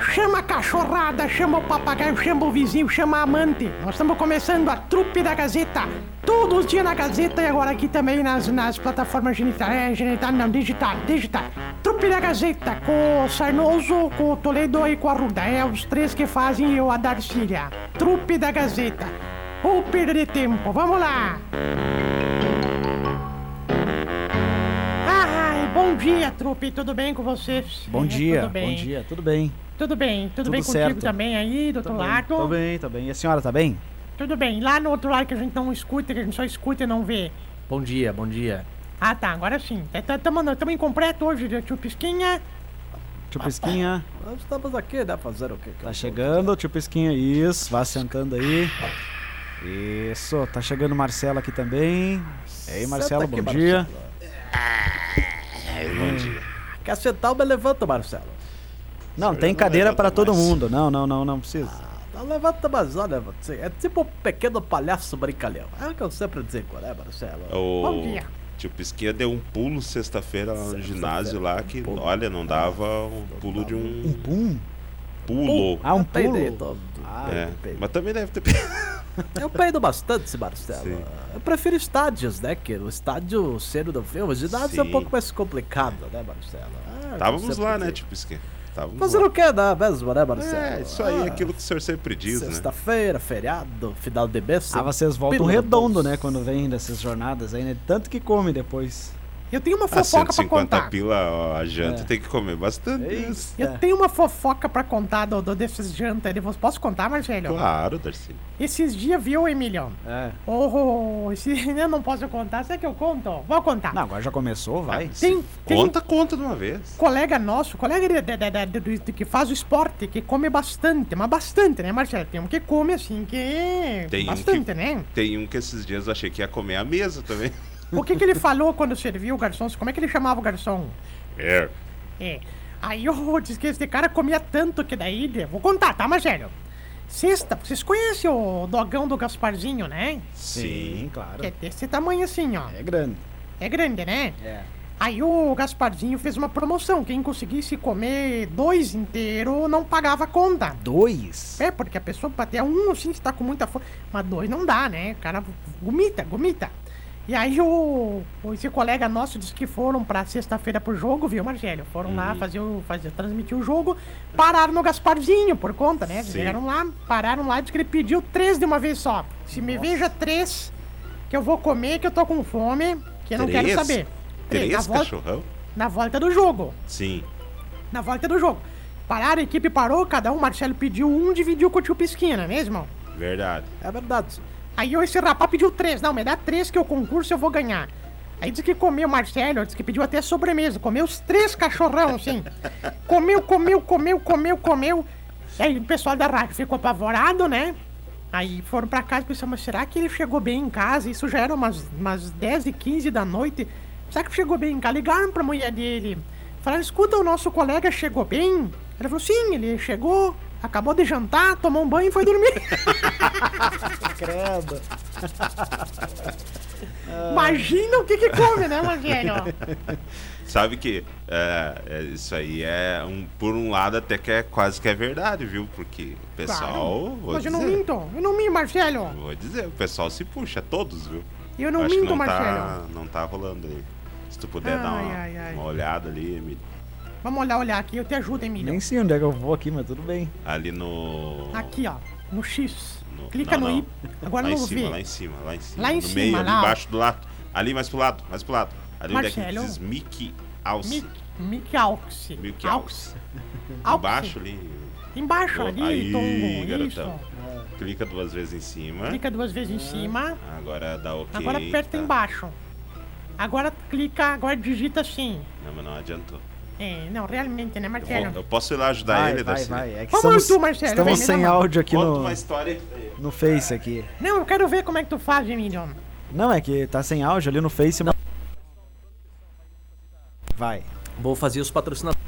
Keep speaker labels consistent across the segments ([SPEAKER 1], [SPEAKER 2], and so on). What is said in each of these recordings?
[SPEAKER 1] chama a cachorrada, chama o papagaio, chama o vizinho, chama a amante. Nós estamos começando a trupe da Gazeta. Todos os dias na Gazeta e agora aqui também nas, nas plataformas genital, é, genital, não, digital, digital. Trupe da Gazeta, com o Sarnoso, com o Toledo e com a Ruda. É os três que fazem eu a Darcília. Trupe da Gazeta. Ou perder tempo, vamos lá. Ai, bom dia, trupe, tudo bem com vocês?
[SPEAKER 2] Bom dia, bom dia, tudo bem.
[SPEAKER 1] Tudo bem, tudo,
[SPEAKER 2] Tudo
[SPEAKER 1] bem contigo
[SPEAKER 2] certo.
[SPEAKER 1] também aí, do outro lado?
[SPEAKER 2] Tô bem, tô bem. E a senhora tá bem?
[SPEAKER 1] Tudo bem, lá no outro lado que a gente não escuta, que a gente só escuta e não vê.
[SPEAKER 3] Bom dia, bom dia.
[SPEAKER 1] Ah tá, agora sim. Estamos em completo hoje, tio Pisquinha.
[SPEAKER 2] Tio Pisquinha,
[SPEAKER 3] Nós estamos aqui, né? Fazer o quê?
[SPEAKER 2] tá chegando, tio Pisquinha, isso, vá sentando aí. Isso, tá chegando o Marcelo aqui também. E aí, Marcelo, bom dia.
[SPEAKER 4] Bom dia.
[SPEAKER 3] Quer sentar, me levanta, Marcelo.
[SPEAKER 2] Não, tem
[SPEAKER 4] não
[SPEAKER 2] cadeira pra todo
[SPEAKER 4] mais.
[SPEAKER 2] mundo. Não, não, não, não precisa.
[SPEAKER 3] Não levanta mais, olha, você. É tipo um pequeno palhaço brincalhão. É o que eu sempre digo, né, Marcelo?
[SPEAKER 1] Bom
[SPEAKER 4] O
[SPEAKER 1] dia.
[SPEAKER 4] tio Pisquinha deu um pulo sexta-feira lá no ginásio lá que, olha, não dava um pulo de
[SPEAKER 2] Um
[SPEAKER 4] um
[SPEAKER 2] pum.
[SPEAKER 4] pulo.
[SPEAKER 2] Ah, um pulo.
[SPEAKER 3] jeito.
[SPEAKER 2] Ah,
[SPEAKER 4] É, mas também deve ter.
[SPEAKER 3] Eu peido bastante, Marcelo.
[SPEAKER 4] Sim.
[SPEAKER 3] Eu prefiro estádios, né? Que o estádio cedo do filme, o ginásio é um
[SPEAKER 4] Sim.
[SPEAKER 3] pouco mais complicado, né, Marcelo? Ah,
[SPEAKER 4] Estávamos
[SPEAKER 3] sempre
[SPEAKER 4] lá, né, tio Pisquinha? Estávamos
[SPEAKER 3] Fazer
[SPEAKER 4] lá.
[SPEAKER 3] o que, né, mesmo, né, Marcelo?
[SPEAKER 4] É, isso aí,
[SPEAKER 3] Ah,
[SPEAKER 4] aquilo que o senhor sempre diz, né?
[SPEAKER 3] Sexta-feira, feriado, final de mês.
[SPEAKER 2] Ah, vocês voltam redondo, né, quando vem dessas jornadas aí, né? Tanto que come depois.
[SPEAKER 1] Eu tenho uma fofoca pra
[SPEAKER 4] 150
[SPEAKER 1] contar.
[SPEAKER 4] pila ó, a janta
[SPEAKER 2] É.
[SPEAKER 4] tem que comer bastante.
[SPEAKER 1] Eu
[SPEAKER 2] É.
[SPEAKER 1] tenho uma fofoca pra contar do, do desses jantas. aí. Posso contar, Marcelo?
[SPEAKER 4] Claro, Darcy.
[SPEAKER 1] Esses dias, viu, Emiliano?
[SPEAKER 2] É.
[SPEAKER 1] Oh, esse... eu não posso contar. Será que eu conto? Vou contar.
[SPEAKER 2] Não, agora já começou, vai.
[SPEAKER 1] Tem, tem
[SPEAKER 4] Conta, conta de uma vez.
[SPEAKER 1] um colega nosso, colega de, de- de- de- de- de- que faz o esporte, que come bastante, mas bastante, né, Marcelo? Tem um que come assim, que...
[SPEAKER 4] Tem um
[SPEAKER 1] bastante,
[SPEAKER 4] que-
[SPEAKER 1] né?
[SPEAKER 4] Tem um que esses dias eu achei que ia comer a mesa também.
[SPEAKER 1] O que que ele falou quando serviu o garçom? Como é que ele chamava o garçom?
[SPEAKER 4] É.
[SPEAKER 1] É. Aí eu disse que esse cara comia tanto que daí. Vou contar, tá, Marcelo? Sexta, vocês conhecem o dogão do Gasparzinho, né?
[SPEAKER 4] Sim.
[SPEAKER 2] claro.
[SPEAKER 1] Que é desse tamanho assim, ó.
[SPEAKER 2] É grande.
[SPEAKER 1] É grande, né?
[SPEAKER 2] É.
[SPEAKER 1] Aí o Gasparzinho fez uma promoção. Quem conseguisse comer dois inteiro não pagava a conta.
[SPEAKER 2] Dois?
[SPEAKER 1] É, porque a pessoa até um assim, se tá com muita fome. Mas dois não dá, né? O cara gomita, gomita. E aí o, o- esse colega nosso disse que foram pra sexta-feira pro jogo, viu, Marcelo? Foram lá fazer o. Fazer, transmitir o jogo, pararam no Gasparzinho por conta, né? Vieram lá, pararam lá, disse que ele pediu três de uma vez só. Se me veja três, que eu vou comer, que eu tô com fome, que eu não quero
[SPEAKER 4] Três?
[SPEAKER 1] saber. na
[SPEAKER 4] Três
[SPEAKER 1] volta,
[SPEAKER 4] cachorrão?
[SPEAKER 1] na volta do jogo
[SPEAKER 4] Sim.
[SPEAKER 1] na volta do jogo. Pararam, a equipe parou, cada um, Marcelo pediu um, dividiu com o tio Pisquina, não é mesmo?
[SPEAKER 4] Verdade.
[SPEAKER 3] É verdade.
[SPEAKER 1] Aí esse rapaz pediu três. Não, me dá três que o concurso eu vou ganhar. Aí disse que comeu Marcelo, disse que pediu até sobremesa. Comeu os três cachorrão, assim. Comeu, comeu, comeu, comeu, comeu. Aí o pessoal da rádio ficou apavorado, né? Aí foram pra casa e pensaram, mas será que ele chegou bem em casa? Isso já era umas, umas 10 e 15 da noite. Será que chegou bem em casa? Ligaram pra mulher dele. Falaram, escuta, o nosso colega chegou bem? Ele falou, sim, ele chegou, acabou de jantar, tomou um banho e foi dormir.
[SPEAKER 2] Credo.
[SPEAKER 1] Imagina o que que come, né, Marcelo?
[SPEAKER 4] Sabe que é, é, isso aí é um por um lado até que é quase que é verdade, viu? Porque o pessoal, vou
[SPEAKER 1] Mas eu não
[SPEAKER 4] dizer,
[SPEAKER 1] minto, eu não minto, Marcelo.
[SPEAKER 4] vou dizer, o pessoal se puxa, todos, viu?
[SPEAKER 1] Eu não
[SPEAKER 4] Acho que
[SPEAKER 1] minto,
[SPEAKER 4] não
[SPEAKER 1] Marcelo.
[SPEAKER 4] tá, não tá rolando aí. Se tu puder dar
[SPEAKER 1] Ai,
[SPEAKER 4] uma,
[SPEAKER 1] ai, ai.
[SPEAKER 4] uma olhada ali, Emílio.
[SPEAKER 1] Vamos olhar, olhar aqui, eu te ajudo, Emílio.
[SPEAKER 2] Nem sei onde é que eu vou aqui, mas tudo bem.
[SPEAKER 4] ali no
[SPEAKER 1] Aqui, ó, no X.
[SPEAKER 4] No-
[SPEAKER 1] Clica
[SPEAKER 4] não,
[SPEAKER 1] no
[SPEAKER 4] não.
[SPEAKER 1] I. Agora
[SPEAKER 4] lá em
[SPEAKER 1] no
[SPEAKER 4] cima,
[SPEAKER 1] V.
[SPEAKER 4] lá em cima, lá em cima.
[SPEAKER 1] Lá em
[SPEAKER 4] no
[SPEAKER 1] cima,
[SPEAKER 4] meio, ali
[SPEAKER 1] lá,
[SPEAKER 4] embaixo do lado. Ali mais pro lado, mais pro lado. Ali onde é que diz Mickey House.
[SPEAKER 1] Mickey, Mickey Aux.
[SPEAKER 4] Mickey.
[SPEAKER 1] Aux.
[SPEAKER 4] Embaixo ali.
[SPEAKER 1] Embaixo ali,
[SPEAKER 4] Aí,
[SPEAKER 1] Tongo.
[SPEAKER 4] garotão.
[SPEAKER 1] Isso.
[SPEAKER 4] Clica duas vezes em cima.
[SPEAKER 1] Clica duas vezes em cima.
[SPEAKER 4] Agora dá ok.
[SPEAKER 1] Agora aperta
[SPEAKER 4] tá?
[SPEAKER 1] embaixo. Agora clica, agora digita assim.
[SPEAKER 4] Não, mas não adiantou.
[SPEAKER 1] É, não, realmente, né,
[SPEAKER 4] Eu,
[SPEAKER 1] Marcelo?
[SPEAKER 4] vou- eu posso ir lá ajudar
[SPEAKER 2] Vai,
[SPEAKER 4] ele,
[SPEAKER 2] vai,
[SPEAKER 4] Darcy?
[SPEAKER 2] vai. É que
[SPEAKER 1] Vamos
[SPEAKER 2] estamos,
[SPEAKER 1] tu, Marcelo,
[SPEAKER 2] estamos sem áudio aqui
[SPEAKER 4] Conta
[SPEAKER 2] no,
[SPEAKER 4] uma história.
[SPEAKER 2] no Face aqui.
[SPEAKER 1] Não, eu quero ver como é que tu faz, Emílio.
[SPEAKER 2] Não, é que tá sem áudio ali no Face. mas- Vai.
[SPEAKER 3] Vou fazer os patrocinadores.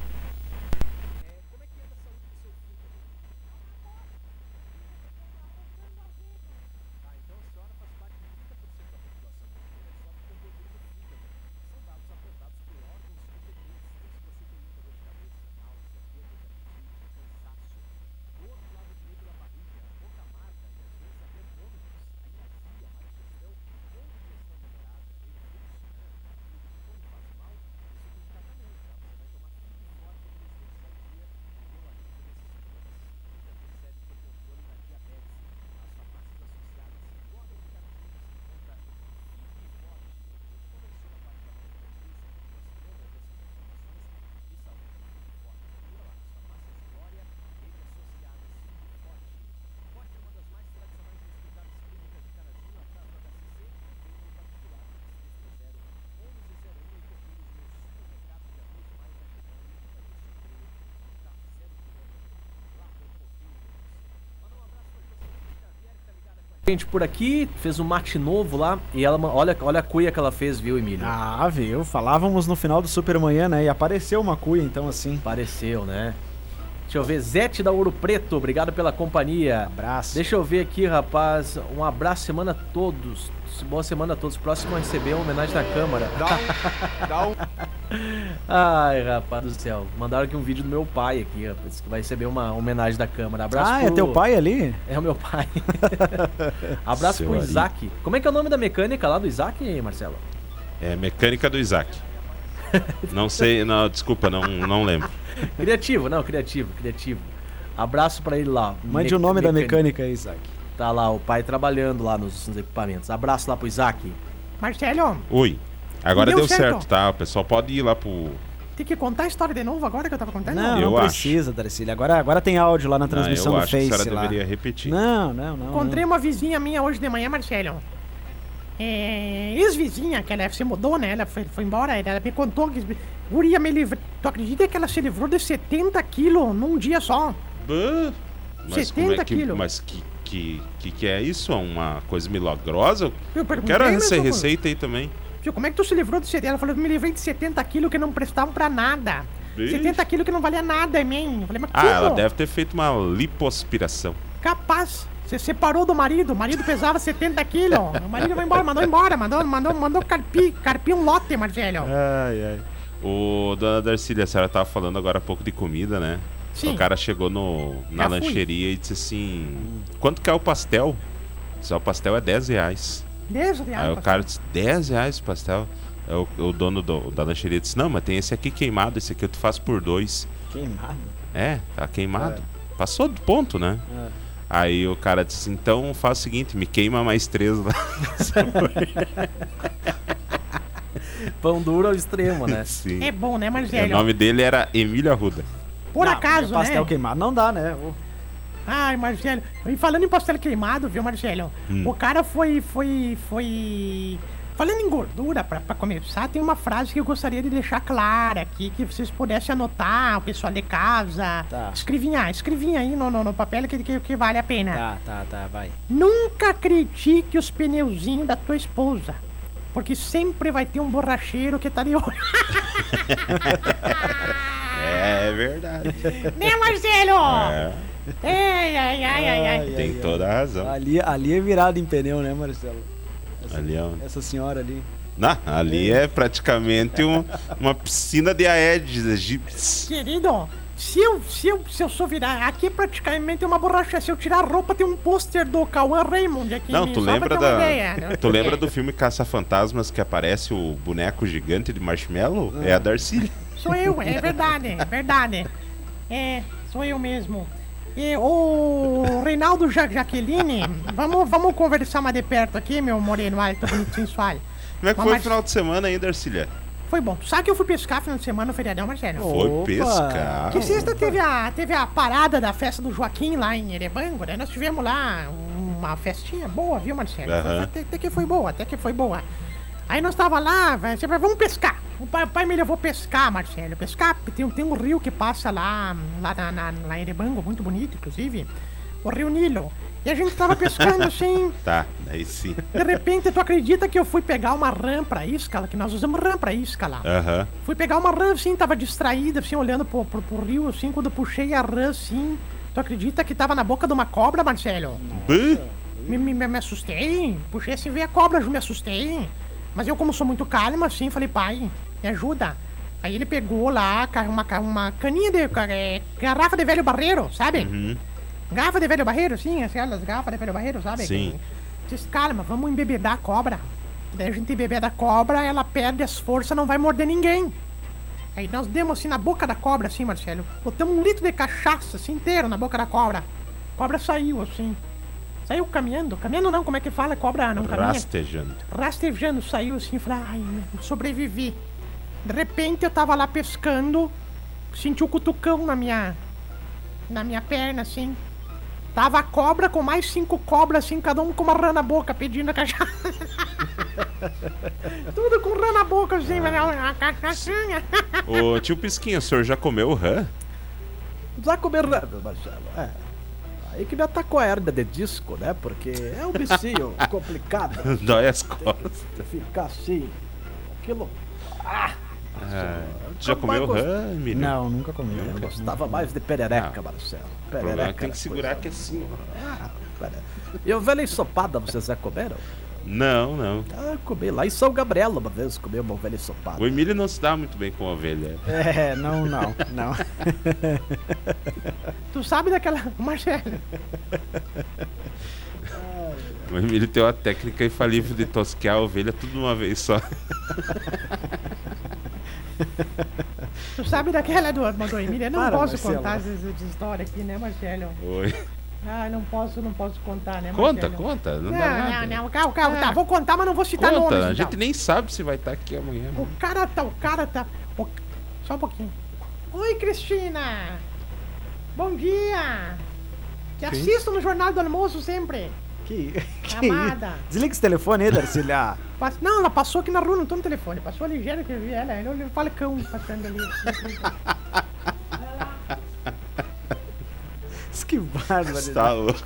[SPEAKER 3] Gente por aqui, fez um mate novo lá. E ela, olha, olha a cuia que ela fez, viu, Emílio?
[SPEAKER 2] Ah, viu? Falávamos no final do Supermanhã, né? E apareceu uma cuia, então assim.
[SPEAKER 3] Pareceu, né? Deixa eu ver, Zete da Ouro Preto, obrigado pela companhia.
[SPEAKER 2] Abraço.
[SPEAKER 3] Deixa eu ver aqui, rapaz. Um abraço, semana a todos. Boa semana a todos. Próximo a receber uma homenagem da Câmara.
[SPEAKER 5] Dá um.
[SPEAKER 3] Ai, rapaz do céu. Mandaram aqui um vídeo do meu pai aqui, rapaz, que vai receber uma homenagem da Câmara. Abraço
[SPEAKER 2] Ah, é
[SPEAKER 3] pro-
[SPEAKER 2] teu pai ali?
[SPEAKER 3] É o meu pai. Abraço
[SPEAKER 4] Seu
[SPEAKER 3] pro
[SPEAKER 4] Ari.
[SPEAKER 3] Isaac. Como é que é o nome da mecânica lá do Isaac, Marcelo?
[SPEAKER 4] É mecânica do Isaac. Não sei, não, desculpa, não, não lembro.
[SPEAKER 3] Criativo, não, criativo, criativo. Abraço pra ele lá.
[SPEAKER 2] Mande
[SPEAKER 3] Me-
[SPEAKER 2] o nome da
[SPEAKER 3] mecânica.
[SPEAKER 2] mecânica aí, Isaac.
[SPEAKER 3] Tá lá, o pai trabalhando lá nos, nos equipamentos. Abraço lá pro Isaac.
[SPEAKER 1] Marcelo,
[SPEAKER 4] Oi. Agora
[SPEAKER 1] Deu
[SPEAKER 4] deu,
[SPEAKER 1] certo.
[SPEAKER 4] certo. tá? O pessoal pode ir lá pro.
[SPEAKER 1] tem que contar a história de novo agora que eu tava contando?
[SPEAKER 2] Não,
[SPEAKER 4] Eu
[SPEAKER 2] não
[SPEAKER 4] acho.
[SPEAKER 2] precisa, Darcília. Agora, agora tem áudio lá na
[SPEAKER 4] Não,
[SPEAKER 2] transmissão
[SPEAKER 4] eu
[SPEAKER 2] do
[SPEAKER 4] acho que a
[SPEAKER 2] Face
[SPEAKER 4] senhora
[SPEAKER 2] lá.
[SPEAKER 4] deveria repetir.
[SPEAKER 2] Não, não, não.
[SPEAKER 1] Encontrei
[SPEAKER 2] não.
[SPEAKER 1] uma vizinha minha hoje de manhã, Marcelo. É, ex-vizinha, que ela se mudou, né? Ela foi, foi embora, ela me contou que. Guria me livrou. Tu acredita que ela se livrou de 70 quilos num dia só?
[SPEAKER 4] Bah, Mas
[SPEAKER 1] 70
[SPEAKER 4] como é que,
[SPEAKER 1] quilos.
[SPEAKER 4] Mas que, que, que, que é isso? É uma coisa milagrosa?
[SPEAKER 1] Eu
[SPEAKER 4] Eu quero essa receita aí também.
[SPEAKER 1] Tio, como é que tu se livrou de 70? Ela falou, me livrei de 70 quilos que não prestavam pra nada.
[SPEAKER 4] Vixe.
[SPEAKER 1] 70 quilos que não valia nada, man. Eu falei, mas
[SPEAKER 4] Ah,
[SPEAKER 1] como?
[SPEAKER 4] ela deve ter feito uma lipoaspiração.
[SPEAKER 1] Capaz. Você separou do marido, o marido pesava 70 quilos. O marido vai embora, mandou embora, mandou, mandou, mandou carpir, carpir um lote, Marcelo.
[SPEAKER 4] Ai, ai. O Dona Darcília, a senhora tava falando agora há pouco de comida, né?
[SPEAKER 1] Sim.
[SPEAKER 4] O cara chegou no, na
[SPEAKER 1] Já fui.
[SPEAKER 4] lancheria e disse assim: quanto que é o pastel? Disse, "Ah, o pastel é 10 reais.
[SPEAKER 1] 10
[SPEAKER 4] Aí
[SPEAKER 1] reais.
[SPEAKER 4] o cara disse, 10 reais o pastel. Aí o, o dono do- da lancheria disse, não, mas tem esse aqui queimado, esse aqui eu te faço por dois.
[SPEAKER 2] Queimado.
[SPEAKER 4] É, tá queimado. Passou do ponto, né?
[SPEAKER 2] É.
[SPEAKER 4] Aí o cara disse, então faz o seguinte, me queima mais três lá.
[SPEAKER 3] Pão duro ao extremo, né?
[SPEAKER 4] Sim.
[SPEAKER 1] É bom, né,
[SPEAKER 4] o
[SPEAKER 1] Marcelo?
[SPEAKER 4] nome dele era Emílio Arruda.
[SPEAKER 1] Por
[SPEAKER 2] Não,
[SPEAKER 1] acaso,
[SPEAKER 2] pastel
[SPEAKER 1] né?
[SPEAKER 2] queimado não dá, né? Ô,
[SPEAKER 1] Ai, Marcelo. E falando em pastel queimado, viu, Marcelo?
[SPEAKER 4] Hum.
[SPEAKER 1] O cara foi, foi, foi... Falando em gordura, pra, pra começar, tem uma frase que eu gostaria de deixar clara aqui, que vocês pudessem anotar, o pessoal de casa.
[SPEAKER 2] Tá.
[SPEAKER 1] Escrevinha, escrevinha aí no, no, no papel que, que, que vale a pena.
[SPEAKER 2] Tá, tá, tá, vai.
[SPEAKER 1] Nunca critique os pneuzinhos da tua esposa. Porque sempre vai ter um borracheiro que tá de olho.
[SPEAKER 4] É verdade.
[SPEAKER 1] né, Marcelo?
[SPEAKER 4] É,
[SPEAKER 1] Ai, ai, ai, ai, ai.
[SPEAKER 4] tem toda a razão.
[SPEAKER 2] Ali, ali é virado em pneu, né, Marcelo? Essa,
[SPEAKER 4] Ali é um-
[SPEAKER 2] essa senhora ali.
[SPEAKER 4] Não, ali é praticamente um- uma piscina de Aedes egípcios.
[SPEAKER 1] Querido, se eu, se, eu, se eu sou virar. Aqui é praticamente uma borracha. Se eu tirar a roupa, tem um pôster do Cauã Raymond aqui.
[SPEAKER 4] Não, tu lembra da.
[SPEAKER 1] ideia, né?
[SPEAKER 4] Tu lembra do filme Caça-Fantasmas que aparece o boneco gigante de marshmallow? É a Darcy.
[SPEAKER 1] Sou eu, é verdade, é verdade. É, sou eu mesmo. E o Reinaldo ja Jaqueline, vamos, vamos conversar mais de perto aqui, meu moreno alto, bonito, sensual.
[SPEAKER 4] Como é que
[SPEAKER 1] Mas-
[SPEAKER 4] foi o final de semana aí, Darcília?
[SPEAKER 1] Foi bom. Tu sabe que eu fui pescar final de semana no feriadão, Marcelo?
[SPEAKER 4] Foi
[SPEAKER 2] Opa!
[SPEAKER 4] pescar.
[SPEAKER 1] Que sexta teve a, teve a parada da festa do Joaquim lá em Erebango, né? Nós tivemos lá uma festinha boa, viu, Marcelo?
[SPEAKER 4] Aham.
[SPEAKER 1] Até, até que foi boa, até que foi boa. Aí nós tava lá, velho, vamos pescar. O pai, o pai me levou pescar, Marcelo. Pescar, tem, tem um rio que passa lá, lá, na, na, lá em Erebango, muito bonito, inclusive. O Rio Nilo. E a gente tava pescando assim,
[SPEAKER 4] Tá, daí sim.
[SPEAKER 1] de repente, tu acredita que eu fui pegar uma rã pra isca, que nós usamos rã pra isca lá.
[SPEAKER 4] Aham.
[SPEAKER 1] Fui pegar uma rã assim, tava distraída, assim, olhando pro, pro, pro rio, assim, quando puxei a rã, assim. Tu acredita que tava na boca de uma cobra, Marcelo? Me, me, me assustei, puxei assim, veio a cobra, me assustei. Mas eu, como sou muito calma, assim, falei, pai, me ajuda. Aí ele pegou lá uma, uma caninha de. é, garrafa de velho barreiro, sabe?
[SPEAKER 4] Uhum.
[SPEAKER 1] Garrafa de velho barreiro, sim, aquelas garrafas de velho barreiro, sabe?
[SPEAKER 4] Sim.
[SPEAKER 1] Diz, calma, vamos embebedar a cobra. Daí a gente embebeda a cobra, ela perde as forças, não vai morder ninguém. Aí nós demos assim na boca da cobra, assim, Marcelo. Botamos um litro de cachaça, assim, inteiro na boca da cobra. A cobra saiu, assim. Saiu caminhando. Caminhando não, como é que fala? Cobra não caminha.
[SPEAKER 4] Rastejando.
[SPEAKER 1] Rastejando, saiu assim, falei, ai, sobrevivi. De repente eu tava lá pescando, senti o cutucão na minha. na minha perna, assim. Tava a cobra com mais cinco cobras, assim, cada um com uma rã na boca, pedindo a cachaça. Tudo com rã na boca, assim, mas a cachaçinha.
[SPEAKER 4] Ô tio Pisquinha, o senhor já comeu rã?
[SPEAKER 3] Já comer nada, Marcelo. É. Aí que me atacou a hernia de disco, né? Porque é um bicinho complicado.
[SPEAKER 4] Dói as costas.
[SPEAKER 3] Ficar assim. Aquilo.
[SPEAKER 4] Ah, tu já
[SPEAKER 3] Nunca
[SPEAKER 4] comeu
[SPEAKER 3] gost-
[SPEAKER 4] rã, menino?
[SPEAKER 2] Não, nunca comi.
[SPEAKER 3] Eu
[SPEAKER 2] nunca.
[SPEAKER 3] gostava mais de perereca,
[SPEAKER 4] Não.
[SPEAKER 3] Marcelo.
[SPEAKER 4] É
[SPEAKER 3] Perereca.
[SPEAKER 4] que tem que segurar
[SPEAKER 3] coisa-
[SPEAKER 4] aqui assim, ó.
[SPEAKER 3] Ah, E ovelha ensopada, vocês já comeram?
[SPEAKER 4] Não, não.
[SPEAKER 3] Ah, comi lá em São Gabriel uma vez, comi uma ovelha ensopada.
[SPEAKER 4] O Emílio não se dá muito bem com ovelha.
[SPEAKER 2] É, não, não, não.
[SPEAKER 1] Tu sabe daquela. Marcelo,
[SPEAKER 4] O Emílio tem uma técnica infalível de tosquear a ovelha tudo de uma vez só.
[SPEAKER 1] tu sabe daquela do, do Emílio? Eu não
[SPEAKER 2] Para,
[SPEAKER 1] posso
[SPEAKER 2] Marcelo.
[SPEAKER 1] contar essa, essa história aqui, né, Marcelo?
[SPEAKER 4] Oi.
[SPEAKER 1] Ah, não posso, não posso contar, né,
[SPEAKER 4] Conta,
[SPEAKER 1] Marcelo?
[SPEAKER 4] conta. Não,
[SPEAKER 1] Não,
[SPEAKER 4] dá nada.
[SPEAKER 1] não, não, calma, calma, tá, vou contar, mas não vou citar
[SPEAKER 4] Conta,
[SPEAKER 1] nomes.
[SPEAKER 4] a
[SPEAKER 1] então.
[SPEAKER 4] gente nem sabe se vai estar aqui amanhã.
[SPEAKER 1] O cara tá, o cara tá. o- Só um pouquinho. Oi, Cristina! Bom dia! Te assisto no Jornal do Almoço sempre.
[SPEAKER 2] Que, que
[SPEAKER 1] Amada.
[SPEAKER 2] Desliga esse telefone aí, Darcília.
[SPEAKER 1] Pass- Não, ela passou aqui na rua, não tô no telefone. Passou ligeiro que eu vi ela. Eu o Falcão passando ali.
[SPEAKER 2] Bárbaro.
[SPEAKER 4] Tá louco.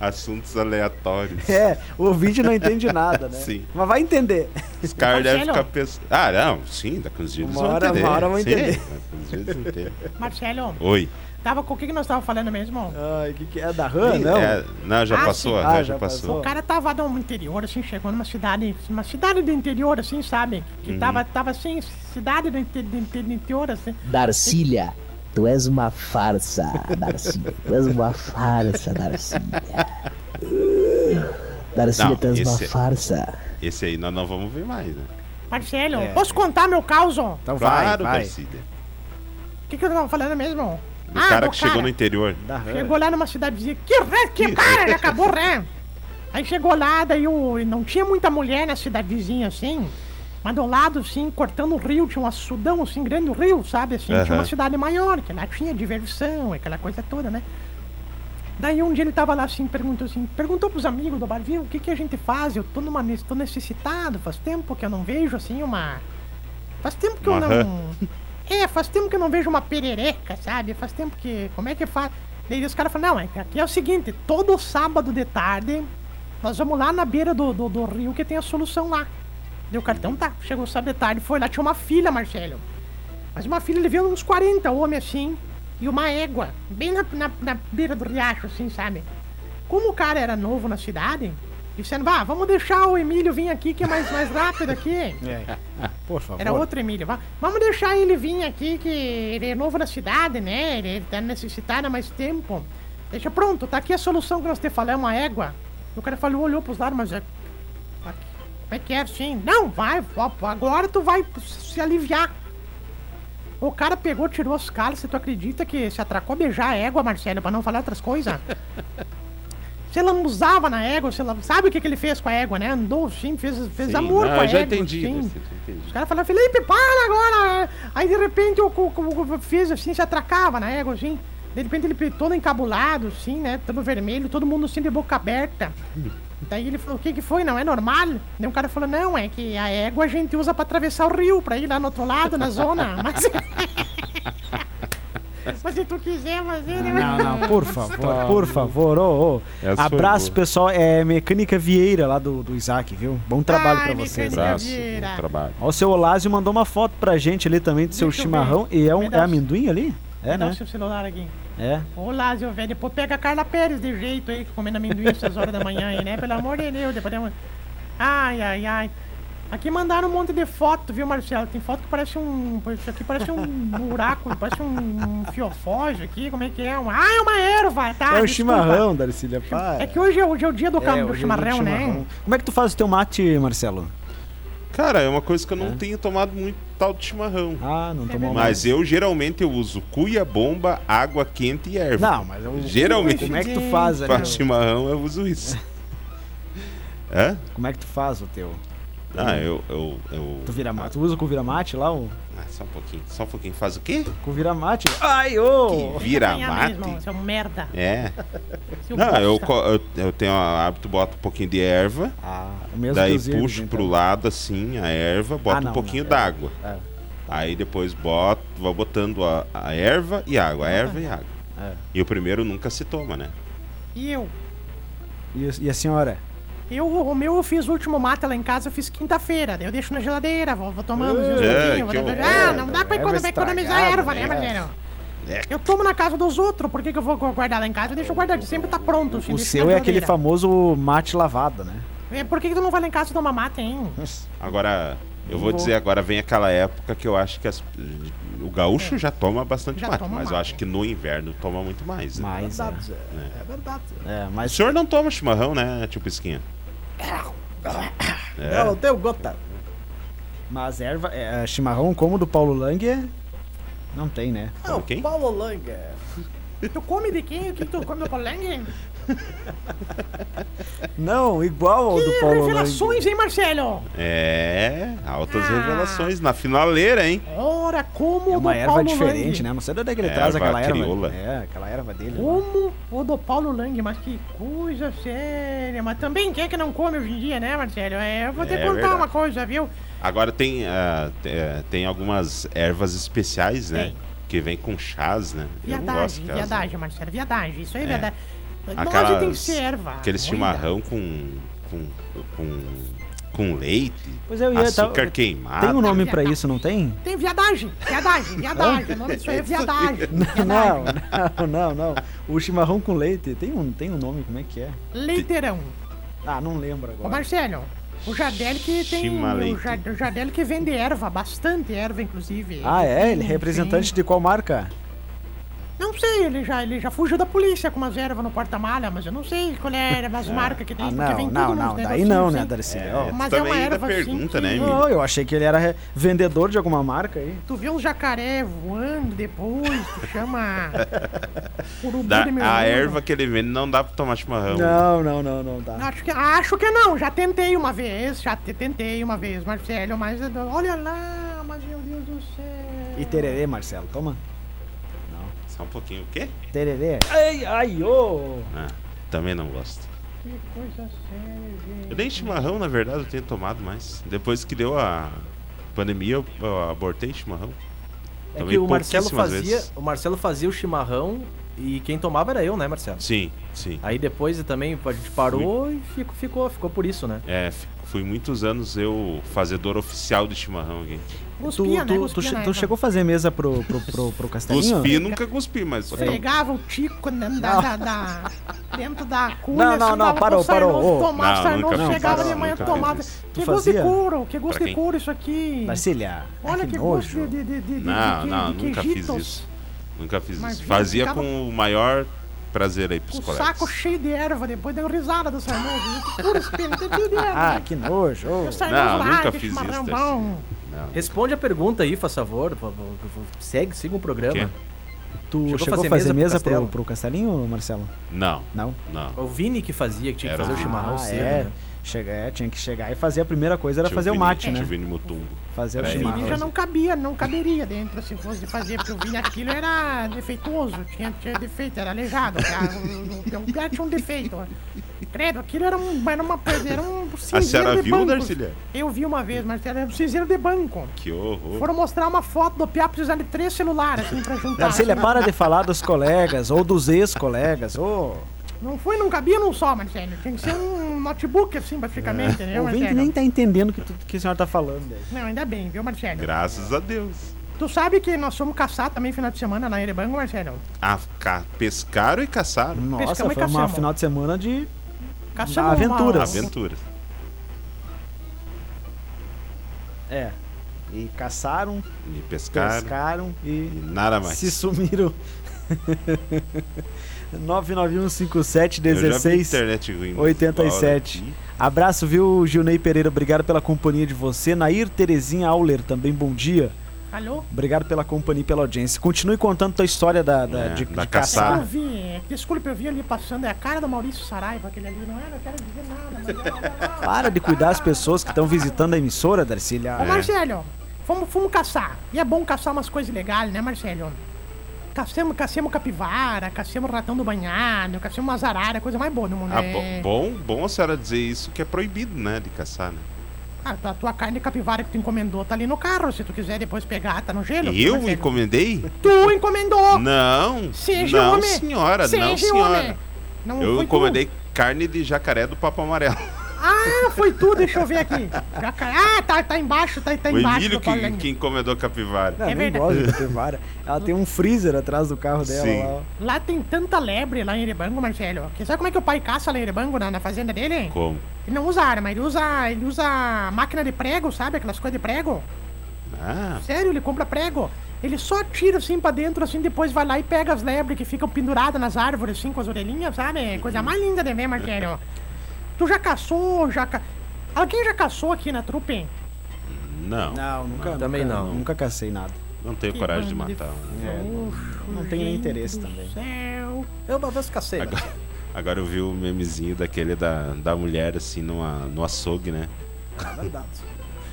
[SPEAKER 4] Assuntos aleatórios.
[SPEAKER 2] É, o vídeo não entende nada, né?
[SPEAKER 4] Sim.
[SPEAKER 2] Mas vai entender.
[SPEAKER 4] Os caras devem ficar pensando. Ah, não, sim, daqui uns dias
[SPEAKER 2] Uma
[SPEAKER 4] vão
[SPEAKER 2] hora-
[SPEAKER 4] entender.
[SPEAKER 2] uma hora vão
[SPEAKER 4] Sim,
[SPEAKER 2] entender.
[SPEAKER 4] daqui uns dias eles entendem.
[SPEAKER 1] Marcelo,
[SPEAKER 4] Oi.
[SPEAKER 1] tava com o que, que nós tava falando mesmo?
[SPEAKER 2] Ai, que que é da RAM, não?
[SPEAKER 4] É, não, já
[SPEAKER 1] Ah,
[SPEAKER 4] passou,
[SPEAKER 2] Ah,
[SPEAKER 4] já
[SPEAKER 2] já
[SPEAKER 4] passou.
[SPEAKER 2] passou.
[SPEAKER 1] O cara tava no interior, assim, chegou numa cidade, uma cidade do interior, assim, sabe? Que
[SPEAKER 4] Uhum.
[SPEAKER 1] tava, tava assim, cidade do, inte- do inte- do interior, assim.
[SPEAKER 5] Darcília, tu és uma farsa, Darcília. Tu és uma farsa, Darcília. Darcília,
[SPEAKER 4] Não,
[SPEAKER 5] tu és uma farsa.
[SPEAKER 4] Esse aí nós não vamos ver mais, né?
[SPEAKER 1] Marcelo,
[SPEAKER 2] É.
[SPEAKER 1] posso contar meu caos? O
[SPEAKER 2] Então
[SPEAKER 4] Claro,
[SPEAKER 2] vai, vai.
[SPEAKER 4] Darcília.
[SPEAKER 1] que, que eu tava falando mesmo?
[SPEAKER 4] Do
[SPEAKER 1] Ah,
[SPEAKER 4] cara
[SPEAKER 1] do
[SPEAKER 4] que chegou no interior.
[SPEAKER 1] Chegou lá numa cidadezinha. Que ré, que cara, ele acabou ré. Aí chegou lá, daí o, não tinha muita mulher na cidadezinha assim. Mas do lado, assim, cortando o rio, tinha um açudão, assim, grande rio, sabe? Assim, tinha
[SPEAKER 4] Aham.
[SPEAKER 1] uma cidade maior, que lá tinha diversão, aquela coisa toda, né? Daí um dia ele tava lá assim, perguntou assim, perguntou pros amigos do bar, viu, o que que a gente faz? Eu tô numa, tô necessitado, faz tempo que eu não vejo, assim, uma... Faz tempo que eu não... É, faz tempo que eu não vejo uma perereca, sabe? Faz tempo que... Como é que faz? Daí os caras falam, não, é aqui é o seguinte, todo sábado de tarde, nós vamos lá na beira do, do, do rio que tem a solução lá. Deu o cartão, tá. Chegou sábado de tarde, foi lá, tinha uma filha, Marcelo. Mas uma filha, ele viu uns 40 homens assim, e uma égua, bem na, na, na beira do riacho, assim, sabe? Como o cara era novo na cidade, dizendo, vá, vamos deixar o Emílio vir aqui, que é mais, mais rápido aqui.
[SPEAKER 2] É. Por favor.
[SPEAKER 1] Era outro Emílio. Va- Vamos deixar ele vir aqui, que ele é novo na cidade, né? Ele tá necessitado há mais tempo. Deixa pronto, tá aqui a solução que nós te falamos, uma égua. O cara falou, olhou pros lados, mas é. Como é que é assim? Não, vai, agora tu vai se aliviar. O cara pegou, tirou os caras, você tu acredita que se atracou a beijar a égua, Marcelo, pra não falar outras coisas? Você lambuzava na égua, você lam- sabe o que, que ele fez com a égua, né? Andou sim, fez, fez
[SPEAKER 4] Sim,
[SPEAKER 1] amor
[SPEAKER 4] não,
[SPEAKER 1] com a
[SPEAKER 4] eu já
[SPEAKER 1] égua.
[SPEAKER 4] entendi,
[SPEAKER 1] sim.
[SPEAKER 4] Já entendi.
[SPEAKER 1] Os caras falaram, Felipe, para agora! Aí de repente o, o, o, fez assim, se atracava na égua, assim. De repente ele todo encabulado, assim, né? Todo vermelho, todo mundo assim de boca aberta. Daí ele falou, o que que foi? Não é normal? Daí o cara falou, não, é que a égua a gente usa pra atravessar o rio, pra ir lá no outro lado, na zona. Mas... Mas se tu quiser fazer, né?
[SPEAKER 2] Não, não, por favor, por favor.
[SPEAKER 4] Essa foi
[SPEAKER 2] Abraço, pessoal. É Mecânica Vieira lá do, do Isaac, viu? Bom trabalho
[SPEAKER 1] Ai,
[SPEAKER 2] pra vocês.
[SPEAKER 4] Abraço,
[SPEAKER 1] Vieira.
[SPEAKER 4] bom trabalho.
[SPEAKER 2] Ó, o seu Olásio mandou uma foto pra gente ali também do seu chimarrão. E é, um, é
[SPEAKER 1] o-
[SPEAKER 2] amendoim ali? É,
[SPEAKER 1] o
[SPEAKER 2] né?
[SPEAKER 1] seu celular aqui.
[SPEAKER 2] É.
[SPEAKER 1] Olá, seu velho. Depois pega a Carla Pérez de jeito aí, comendo amendoim essas horas da manhã aí, né? Pelo amor de Deus, depois deu... Ai, ai, ai. Aqui mandaram um monte de foto, viu, Marcelo? Tem foto que parece um. Isso aqui parece um buraco, parece um, um fiofógio aqui. Como é que é? Um- Ah, é uma erva, tá?
[SPEAKER 2] é o
[SPEAKER 1] desculpa.
[SPEAKER 2] chimarrão, Darcília. Pá.
[SPEAKER 1] É que hoje é, hoje é o dia do, cam...
[SPEAKER 2] É,
[SPEAKER 1] do
[SPEAKER 2] hoje é
[SPEAKER 1] chimarrão, né?
[SPEAKER 2] chimarrão. Como é que tu faz o teu mate, Marcelo?
[SPEAKER 4] Cara, é uma coisa que eu não
[SPEAKER 2] É?
[SPEAKER 4] tenho tomado muito tal de chimarrão.
[SPEAKER 2] Ah, não tomou
[SPEAKER 4] Mas eu geralmente eu uso cuia, bomba, água quente e erva.
[SPEAKER 2] Não, mas eu...
[SPEAKER 4] Geralmente.
[SPEAKER 2] Como é que tu faz ali?
[SPEAKER 4] Pra
[SPEAKER 2] o-
[SPEAKER 4] chimarrão eu uso isso. Hã?
[SPEAKER 2] Como é que tu faz o teu?
[SPEAKER 4] Ah, eu. eu, eu...
[SPEAKER 2] Tu vira mate? Tu usa com vira mate lá? O...
[SPEAKER 4] Ah, só um pouquinho, só um pouquinho. Faz o quê?
[SPEAKER 2] Com vira mate? Ai, ô!
[SPEAKER 4] Que vira
[SPEAKER 1] Ganhar
[SPEAKER 4] mate?
[SPEAKER 1] mesmo, seu merda.
[SPEAKER 4] É.
[SPEAKER 1] Seu
[SPEAKER 4] Não, eu, eu, eu tenho o hábito, boto um pouquinho de erva,
[SPEAKER 2] Ah, o mesmo
[SPEAKER 4] daí puxo
[SPEAKER 2] então.
[SPEAKER 4] pro lado assim a erva, boto
[SPEAKER 2] Ah, não,
[SPEAKER 4] um pouquinho
[SPEAKER 2] não.
[SPEAKER 4] d'água.
[SPEAKER 2] É.
[SPEAKER 4] Aí depois boto, vou botando a, a erva e água, a erva e água.
[SPEAKER 2] É.
[SPEAKER 4] E o primeiro nunca se toma, né?
[SPEAKER 1] E eu?
[SPEAKER 2] E, e a senhora?
[SPEAKER 1] Eu, o meu eu fiz o último mate lá em casa, eu fiz quinta-feira. Daí eu deixo na geladeira, vou, vou tomando.
[SPEAKER 2] É,
[SPEAKER 1] vou-
[SPEAKER 4] horror.
[SPEAKER 1] ah, não dá pra
[SPEAKER 2] Erva
[SPEAKER 1] economizar, economizar erva, né,
[SPEAKER 2] né?
[SPEAKER 1] Marcelo?
[SPEAKER 4] É.
[SPEAKER 1] Eu tomo na casa dos outros, por que, que eu vou guardar lá em casa? Eu deixo guardado, sempre tá pronto. assim,
[SPEAKER 2] O
[SPEAKER 1] deixo
[SPEAKER 2] seu é aquele famoso mate lavado, né?
[SPEAKER 1] É, Por que, que tu não vai lá em casa tomar mate, hein?
[SPEAKER 4] Agora, eu vou
[SPEAKER 2] Vou.
[SPEAKER 4] dizer, agora vem aquela época que eu acho que as- o gaúcho já toma bastante
[SPEAKER 1] É. Já
[SPEAKER 4] mate,
[SPEAKER 1] toma
[SPEAKER 4] mas eu
[SPEAKER 1] mate.
[SPEAKER 4] acho que no inverno toma muito mais. Né?
[SPEAKER 2] Mas é,
[SPEAKER 3] Verdade, Zé. É verdade.
[SPEAKER 2] é,
[SPEAKER 4] O
[SPEAKER 2] mas
[SPEAKER 4] senhor não toma chimarrão, né, tio Pisquinha? É.
[SPEAKER 3] Não, tem o gota.
[SPEAKER 2] Mas erva, é, chimarrão como o do Paulo Lang é... Não tem, né?
[SPEAKER 3] Não,
[SPEAKER 4] quem?
[SPEAKER 3] Paulo Langer.
[SPEAKER 1] Tu come de quem? O que tu come do polengue?
[SPEAKER 2] Não, igual ao do
[SPEAKER 1] Que
[SPEAKER 2] Paulo
[SPEAKER 1] revelações,
[SPEAKER 2] Lang.
[SPEAKER 1] hein, Marcelo?
[SPEAKER 4] É, altas
[SPEAKER 1] Ah.
[SPEAKER 4] revelações na finaleira, hein?
[SPEAKER 1] Ora, como
[SPEAKER 2] É
[SPEAKER 1] o
[SPEAKER 2] uma
[SPEAKER 1] do
[SPEAKER 2] erva
[SPEAKER 1] Paulo
[SPEAKER 2] diferente,
[SPEAKER 1] Lang.
[SPEAKER 2] né? Não sei de onde é que ele
[SPEAKER 4] Erva
[SPEAKER 2] traz aquela erva.
[SPEAKER 4] crioula.
[SPEAKER 2] É, aquela erva dele. né?
[SPEAKER 1] Como o do Paulo Lang, mas que coisa séria. Mas também quem é que não come hoje em dia, né, Marcelo? É, eu vou te
[SPEAKER 4] É
[SPEAKER 1] contar
[SPEAKER 4] verdade.
[SPEAKER 1] uma coisa, viu?
[SPEAKER 4] Agora tem, te- eh, tem algumas ervas especiais, né?
[SPEAKER 1] Tem.
[SPEAKER 4] Que vem com chás, né? Eu não gosto
[SPEAKER 1] Viadagem,
[SPEAKER 4] de chás, né?
[SPEAKER 1] viadagem, Marcelo, viadagem. Isso aí é,
[SPEAKER 4] É.
[SPEAKER 1] verdade.
[SPEAKER 4] Aquelas-
[SPEAKER 1] tem que ser erva.
[SPEAKER 4] Aquele
[SPEAKER 1] moída.
[SPEAKER 4] chimarrão com, com, com, com leite,
[SPEAKER 2] Pois eu ia...
[SPEAKER 4] açúcar
[SPEAKER 2] tá-
[SPEAKER 4] queimado.
[SPEAKER 2] Tem um nome pra isso, não tem?
[SPEAKER 1] Tem viadagem, viadagem, viadagem. O nome disso aí é viadagem.
[SPEAKER 2] Não, não, não, não. O chimarrão com leite tem um, tem um nome, como é que é?
[SPEAKER 1] Leiteirão.
[SPEAKER 2] Ah, não lembro
[SPEAKER 1] Ô,
[SPEAKER 2] agora.
[SPEAKER 1] Marcelo, o Jadel que tem.
[SPEAKER 4] Chimaleite.
[SPEAKER 1] O Jad- o Jadel que vende erva, bastante erva, inclusive.
[SPEAKER 2] Ah, é? Ele é representante
[SPEAKER 1] sim.
[SPEAKER 2] de qual marca?
[SPEAKER 1] Não sei, ele já, ele já fugiu da polícia com umas ervas no porta-malha, mas eu não sei qual é as marcas que tem,
[SPEAKER 2] Ah,
[SPEAKER 1] porque vem
[SPEAKER 2] não,
[SPEAKER 1] tudo
[SPEAKER 2] não,
[SPEAKER 1] nos
[SPEAKER 2] não. Daí não, né,
[SPEAKER 1] assim.
[SPEAKER 2] Darcílio?
[SPEAKER 4] É,
[SPEAKER 1] Mas é uma erva, assim,
[SPEAKER 4] pergunta,
[SPEAKER 1] que-
[SPEAKER 4] né?
[SPEAKER 2] Não, eu achei que ele era vendedor de alguma marca aí.
[SPEAKER 1] Tu vê um jacaré voando depois, tu chama. Urubu
[SPEAKER 4] Da- a erva que ele vende não dá pra tomar chimarrão.
[SPEAKER 2] Não, não, não, não tá.
[SPEAKER 1] Acho que, acho que não, já tentei uma vez, já te- tentei uma vez, Marcelo, mas olha lá, mas meu Deus do céu.
[SPEAKER 2] E tererê, Marcelo, toma.
[SPEAKER 4] Só um pouquinho. O quê?
[SPEAKER 2] Tererê. Ai, ai, ô.
[SPEAKER 4] Ah, também não gosto.
[SPEAKER 1] Que coisa séria, gente.
[SPEAKER 4] Eu nem chimarrão, na verdade, eu tenho tomado mais. Depois que deu a pandemia, eu, eu abortei chimarrão.
[SPEAKER 3] É
[SPEAKER 4] Tomei
[SPEAKER 3] que o Marcelo fazia,
[SPEAKER 4] vezes.
[SPEAKER 3] o Marcelo fazia o chimarrão e quem tomava era eu, né, Marcelo?
[SPEAKER 4] Sim, sim.
[SPEAKER 3] Aí depois também a gente parou e ficou, ficou, ficou por isso, né?
[SPEAKER 4] É, f- fui muitos anos eu fazedor oficial de chimarrão aqui.
[SPEAKER 2] Tu,
[SPEAKER 1] Cuspia, né?
[SPEAKER 2] tu, tu, tu chegou a fazer mesa pro, pro, pro, pro Castelinho?
[SPEAKER 4] Cuspi, nunca cuspi, mas...
[SPEAKER 1] Pegava o tico dentro da, da, da- dentro da cunha.
[SPEAKER 2] Não, não,
[SPEAKER 1] assim,
[SPEAKER 2] não, parou, parou.
[SPEAKER 1] Tomar,
[SPEAKER 4] Não, nunca
[SPEAKER 2] fiz
[SPEAKER 1] chegava de manhã tomava. Que
[SPEAKER 2] Tu
[SPEAKER 1] gosto de couro, que gosto de couro isso aqui.
[SPEAKER 2] Darcília.
[SPEAKER 1] Olha que,
[SPEAKER 2] que
[SPEAKER 1] gosto
[SPEAKER 2] nojo.
[SPEAKER 1] de, de, de, de,
[SPEAKER 4] Não,
[SPEAKER 1] de,
[SPEAKER 4] não,
[SPEAKER 1] de
[SPEAKER 4] nunca fiz isso. Nunca fiz
[SPEAKER 1] Mas
[SPEAKER 4] isso. Fazia
[SPEAKER 1] ficava-
[SPEAKER 4] com o maior prazer aí pros
[SPEAKER 1] o
[SPEAKER 4] colegas.
[SPEAKER 1] saco cheio de erva, depois deu risada do. Que Puro espelho, tem tudo de erva.
[SPEAKER 2] Ah, que nojo.
[SPEAKER 1] Sarnoso
[SPEAKER 4] Não, nunca
[SPEAKER 1] que
[SPEAKER 4] fiz isso. Não.
[SPEAKER 3] Responde a pergunta aí, faz favor. por favor. Segue, siga o programa.
[SPEAKER 4] Quê?
[SPEAKER 2] Tu
[SPEAKER 3] Chegou a
[SPEAKER 2] chegou,
[SPEAKER 3] fazer
[SPEAKER 2] a fazer
[SPEAKER 3] mesa
[SPEAKER 2] mesa,
[SPEAKER 3] pro
[SPEAKER 2] pro, pro Castelinho, Marcelo?
[SPEAKER 4] Não,
[SPEAKER 2] Não?
[SPEAKER 4] não.
[SPEAKER 3] O Vini que fazia, que tinha que
[SPEAKER 4] Era
[SPEAKER 3] fazer o
[SPEAKER 4] o
[SPEAKER 3] chimarrão
[SPEAKER 2] ah,
[SPEAKER 3] cedo,
[SPEAKER 2] é.
[SPEAKER 3] né?
[SPEAKER 2] Chega, é, tinha que chegar e fazer a primeira coisa era
[SPEAKER 4] Tio
[SPEAKER 2] fazer o
[SPEAKER 4] Vini-
[SPEAKER 2] mate, né?
[SPEAKER 4] Tio Vini Mutumbo.
[SPEAKER 2] Fazer o
[SPEAKER 1] O
[SPEAKER 2] chimarrão.
[SPEAKER 1] Vini já não cabia, não caberia dentro se fosse fazer, porque o Vini aquilo era defeituoso, tinha, tinha defeito, era aleijado. O, o, o lugar tinha um defeito. Credo, aquilo era, um, era uma era um
[SPEAKER 4] A
[SPEAKER 1] cinzeiro
[SPEAKER 4] senhora
[SPEAKER 1] de
[SPEAKER 4] viu,
[SPEAKER 1] banco.
[SPEAKER 4] Darcília?
[SPEAKER 1] Eu vi uma vez, mas era um cinzeiro de banco.
[SPEAKER 4] Que horror.
[SPEAKER 1] Foram mostrar uma foto do Piá precisando de três celulares, assim, pra juntar.
[SPEAKER 2] Darcília,
[SPEAKER 1] assim,
[SPEAKER 2] para de falar dos colegas ou dos ex-colegas. Ô,
[SPEAKER 1] Não foi, não cabia num só, Marcelo. Tinha que ser um notebook, assim, praticamente, entendeu,
[SPEAKER 2] o ouvinte nem tá entendendo o que, tu- que a senhora tá falando. Aí.
[SPEAKER 1] Não, ainda bem, viu, Marcelo?
[SPEAKER 4] Graças a Deus.
[SPEAKER 1] Tu sabe que nós fomos caçar também final de semana na Erebango, Marcelo?
[SPEAKER 4] Ah, ca... pescaram e caçaram.
[SPEAKER 2] Nossa,
[SPEAKER 1] Pescamos e
[SPEAKER 2] foi uma
[SPEAKER 1] caçamos.
[SPEAKER 2] final de semana de
[SPEAKER 1] Caçamos
[SPEAKER 2] Aventuras.
[SPEAKER 1] Uma...
[SPEAKER 4] Aventura.
[SPEAKER 2] É. E caçaram,
[SPEAKER 4] E pescaram.
[SPEAKER 2] pescaram e
[SPEAKER 4] E nada mais.
[SPEAKER 2] se sumiram. 99157
[SPEAKER 4] Eu já vi
[SPEAKER 2] 16
[SPEAKER 4] internet ruim.
[SPEAKER 2] 87.
[SPEAKER 4] Aqui.
[SPEAKER 2] Abraço, viu, Gilney Pereira? Obrigado pela companhia de você. Nair Terezinha Auler, também bom dia.
[SPEAKER 1] Alô?
[SPEAKER 2] Obrigado pela companhia e pela audiência. Continue contando tua história da, da-
[SPEAKER 4] É,
[SPEAKER 2] de,
[SPEAKER 4] da
[SPEAKER 2] de
[SPEAKER 4] caçada.
[SPEAKER 1] Eu
[SPEAKER 2] caçar.
[SPEAKER 1] vi, é, desculpe, eu vi ali passando, é a cara do Maurício Saraiva, aquele ali, não era, não quero dizer nada, mas olha lá.
[SPEAKER 2] Para de cuidar das pessoas que estão visitando a emissora, Darcília.
[SPEAKER 1] Ô, Marcelo, fomos, fomos caçar. E é bom caçar umas coisas legais, né, Marcelo? Caçamos, caçamos capivara, caçamos ratão do banhado, caçamos umas coisa mais boa do mundo.
[SPEAKER 4] Ah,
[SPEAKER 1] é...
[SPEAKER 4] bo- bom, bom a senhora dizer isso que é proibido, né? De caçar, né?
[SPEAKER 1] Ah, a tua carne de capivara que tu encomendou tá ali no carro. Se tu quiser depois pegar, tá no gelo.
[SPEAKER 4] Eu encomendei?
[SPEAKER 1] Tu encomendou!
[SPEAKER 4] Não.
[SPEAKER 1] Seja
[SPEAKER 4] não,
[SPEAKER 1] homem!
[SPEAKER 4] senhora,
[SPEAKER 1] Seja
[SPEAKER 4] não,
[SPEAKER 1] homem!
[SPEAKER 4] senhora.
[SPEAKER 1] Não
[SPEAKER 4] Eu encomendei carne de jacaré do Papo Amarelo.
[SPEAKER 1] Ah, foi tu, deixa eu ver aqui. Ah, tá, tá embaixo, tá, tá
[SPEAKER 4] o
[SPEAKER 1] embaixo.
[SPEAKER 4] Emílio
[SPEAKER 1] do colo
[SPEAKER 4] que, que encomendou capivara.
[SPEAKER 2] Não,
[SPEAKER 1] É
[SPEAKER 2] nem
[SPEAKER 1] verdade.
[SPEAKER 2] gosto de capivara. Ela tem um freezer atrás do carro dela
[SPEAKER 4] Sim.
[SPEAKER 2] lá.
[SPEAKER 1] Lá tem tanta lebre lá em Erebango, Marcelo. Que sabe como é que o pai caça lá em Erebango, na, na fazenda dele?
[SPEAKER 4] Como?
[SPEAKER 1] Ele não usa arma, ele usa, ele usa máquina de prego, sabe? Aquelas coisas de prego.
[SPEAKER 4] Ah,
[SPEAKER 1] Sério, ele compra prego. Ele só tira assim pra dentro, assim, depois vai lá e pega as lebres que ficam penduradas nas árvores, assim, com as orelhinhas, sabe? Coisa mais linda de ver, Marcelo. Tu já caçou, já ca... Alguém já caçou aqui na trupe?
[SPEAKER 4] não.
[SPEAKER 2] Não, nunca.
[SPEAKER 3] Também
[SPEAKER 2] nunca-
[SPEAKER 3] não.
[SPEAKER 2] Nunca cacei nada.
[SPEAKER 4] Não tenho
[SPEAKER 1] Que
[SPEAKER 4] coragem de matar um.
[SPEAKER 2] É, não, não tenho nem interesse também.
[SPEAKER 1] Céu.
[SPEAKER 3] Eu uma vez cacei,
[SPEAKER 4] Agora,
[SPEAKER 3] Marcelo.
[SPEAKER 4] agora eu vi o memezinho daquele da, da mulher, assim, numa, no açougue, né?
[SPEAKER 3] É verdade.